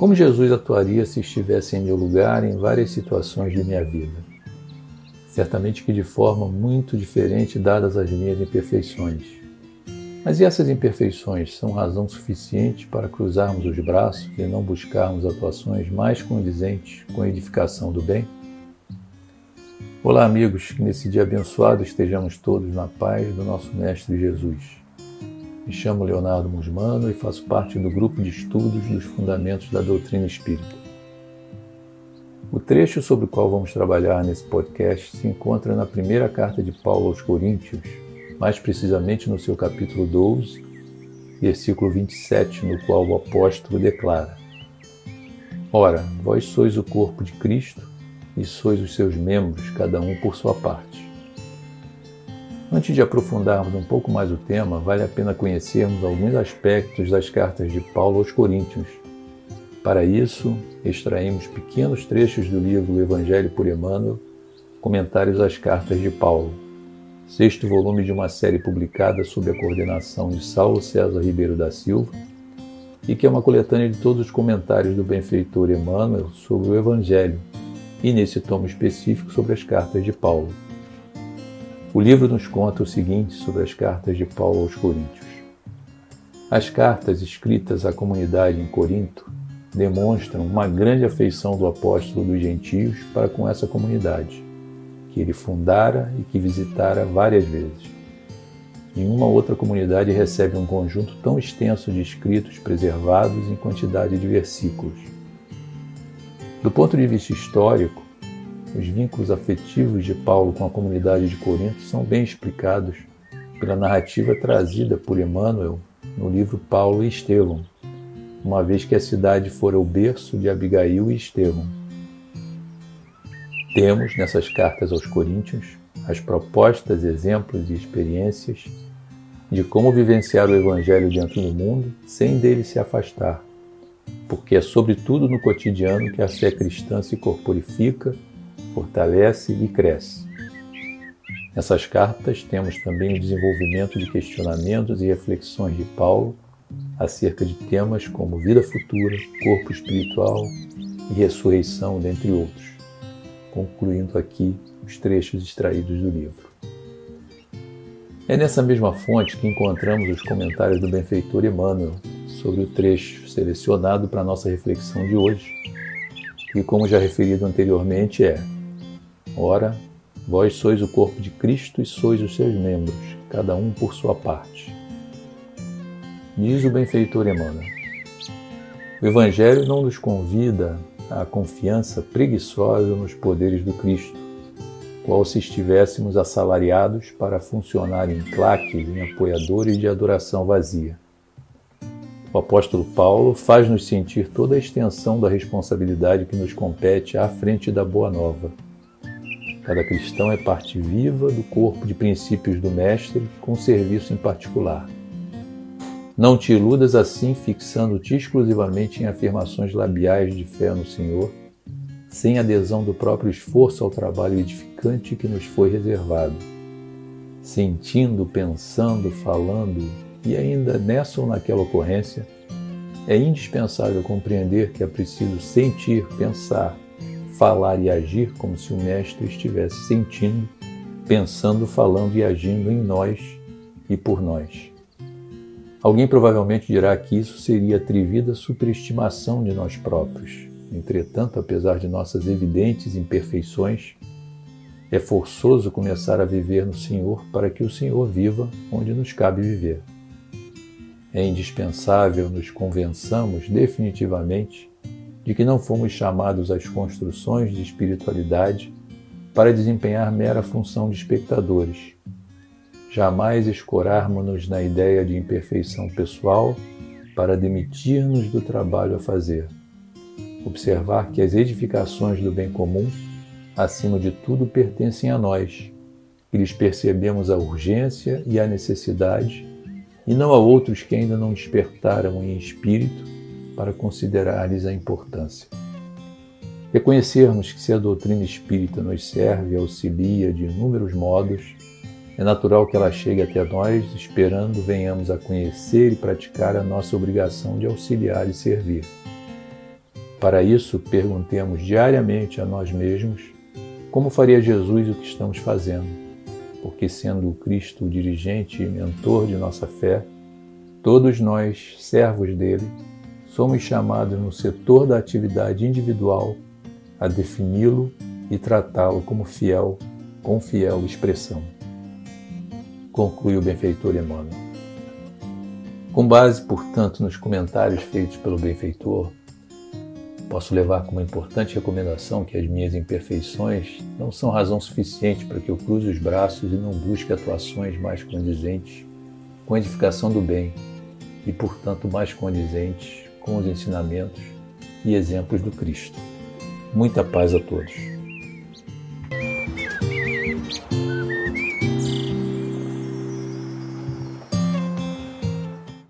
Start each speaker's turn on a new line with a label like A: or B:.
A: Como Jesus atuaria se estivesse em meu lugar em várias situações de minha vida? Certamente que de forma muito diferente, dadas as minhas imperfeições. Mas e essas imperfeições são razão suficiente para cruzarmos os braços e não buscarmos atuações mais condizentes com a edificação do bem? Olá, amigos, que nesse dia abençoado estejamos todos na paz do nosso Mestre Jesus. Me chamo Leonardo Musmano e faço parte do grupo de estudos dos Fundamentos da Doutrina Espírita. O trecho sobre o qual vamos trabalhar nesse podcast se encontra na primeira carta de Paulo aos Coríntios, mais precisamente no seu capítulo 12, versículo 27, no qual o apóstolo declara: Ora, vós sois o corpo de Cristo e sois os seus membros, cada um por sua parte. Antes de aprofundarmos um pouco mais o tema, vale a pena conhecermos alguns aspectos das cartas de Paulo aos Coríntios. Para isso, extraímos pequenos trechos do livro Evangelho por Emmanuel, Comentários às Cartas de Paulo, sexto volume de uma série publicada sob a coordenação de Saulo César Ribeiro da Silva, e que é uma coletânea de todos os comentários do benfeitor Emmanuel sobre o Evangelho, e nesse tomo específico sobre as cartas de Paulo. O livro nos conta o seguinte sobre as cartas de Paulo aos Coríntios. As cartas escritas à comunidade em Corinto demonstram uma grande afeição do apóstolo dos gentios para com essa comunidade, que ele fundara e que visitara várias vezes. Nenhuma outra comunidade recebe um conjunto tão extenso de escritos preservados em quantidade de versículos. Do ponto de vista histórico, os vínculos afetivos de Paulo com a comunidade de Corinto são bem explicados pela narrativa trazida por Emmanuel no livro Paulo e Estevão, uma vez que a cidade fora o berço de Abigail e Estevão. Temos nessas cartas aos Coríntios as propostas, exemplos e experiências de como vivenciar o Evangelho dentro do mundo sem dele se afastar, porque é sobretudo no cotidiano que a fé cristã se corporifica fortalece e cresce. Nessas cartas temos também o desenvolvimento de questionamentos e reflexões de Paulo acerca de temas como vida futura, corpo espiritual e ressurreição, dentre outros, concluindo aqui os trechos extraídos do livro. É nessa mesma fonte que encontramos os comentários do benfeitor Emmanuel sobre o trecho selecionado para nossa reflexão de hoje, que, como já referido anteriormente, é Ora, vós sois o corpo de Cristo e sois os seus membros, cada um por sua parte. Diz o benfeitor Emmanuel. O Evangelho não nos convida à confiança preguiçosa nos poderes do Cristo, qual se estivéssemos assalariados para funcionar em claques, em apoiadores de adoração vazia. O apóstolo Paulo faz-nos sentir toda a extensão da responsabilidade que nos compete à frente da Boa Nova Cada cristão é parte viva do corpo de princípios do Mestre, com serviço em particular. Não te iludas assim, fixando-te exclusivamente em afirmações labiais de fé no Senhor, sem adesão do próprio esforço ao trabalho edificante que nos foi reservado. Sentindo, pensando, falando, e ainda nessa ou naquela ocorrência, é indispensável compreender que é preciso sentir, pensar, falar e agir como se o Mestre estivesse sentindo, pensando, falando e agindo em nós e por nós. Alguém provavelmente dirá que isso seria atrevida superestimação de nós próprios. Entretanto, apesar de nossas evidentes imperfeições, é forçoso começar a viver no Senhor para que o Senhor viva onde nos cabe viver. É indispensável nos convençamos definitivamente de que não fomos chamados às construções de espiritualidade para desempenhar mera função de espectadores. Jamais escorarmos-nos na ideia de imperfeição pessoal para demitir-nos do trabalho a fazer. Observar que as edificações do bem comum, acima de tudo, pertencem a nós, que lhes percebemos a urgência e a necessidade, e não a outros que ainda não despertaram em espírito para considerar-lhes a importância. Reconhecermos que se a doutrina espírita nos serve e auxilia de inúmeros modos, é natural que ela chegue até nós, esperando venhamos a conhecer e praticar a nossa obrigação de auxiliar e servir. Para isso, perguntemos diariamente a nós mesmos como faria Jesus o que estamos fazendo, porque, sendo o Cristo o dirigente e mentor de nossa fé, todos nós, servos dele, somos chamados no setor da atividade individual a defini-lo e tratá-lo como fiel, com fiel expressão. Conclui o benfeitor Emmanuel. Com base, portanto, nos comentários feitos pelo benfeitor, posso levar como importante recomendação que as minhas imperfeições não são razão suficiente para que eu cruze os braços e não busque atuações mais condizentes com a edificação do bem e, portanto, mais condizentes com os ensinamentos e exemplos do Cristo. Muita paz a todos.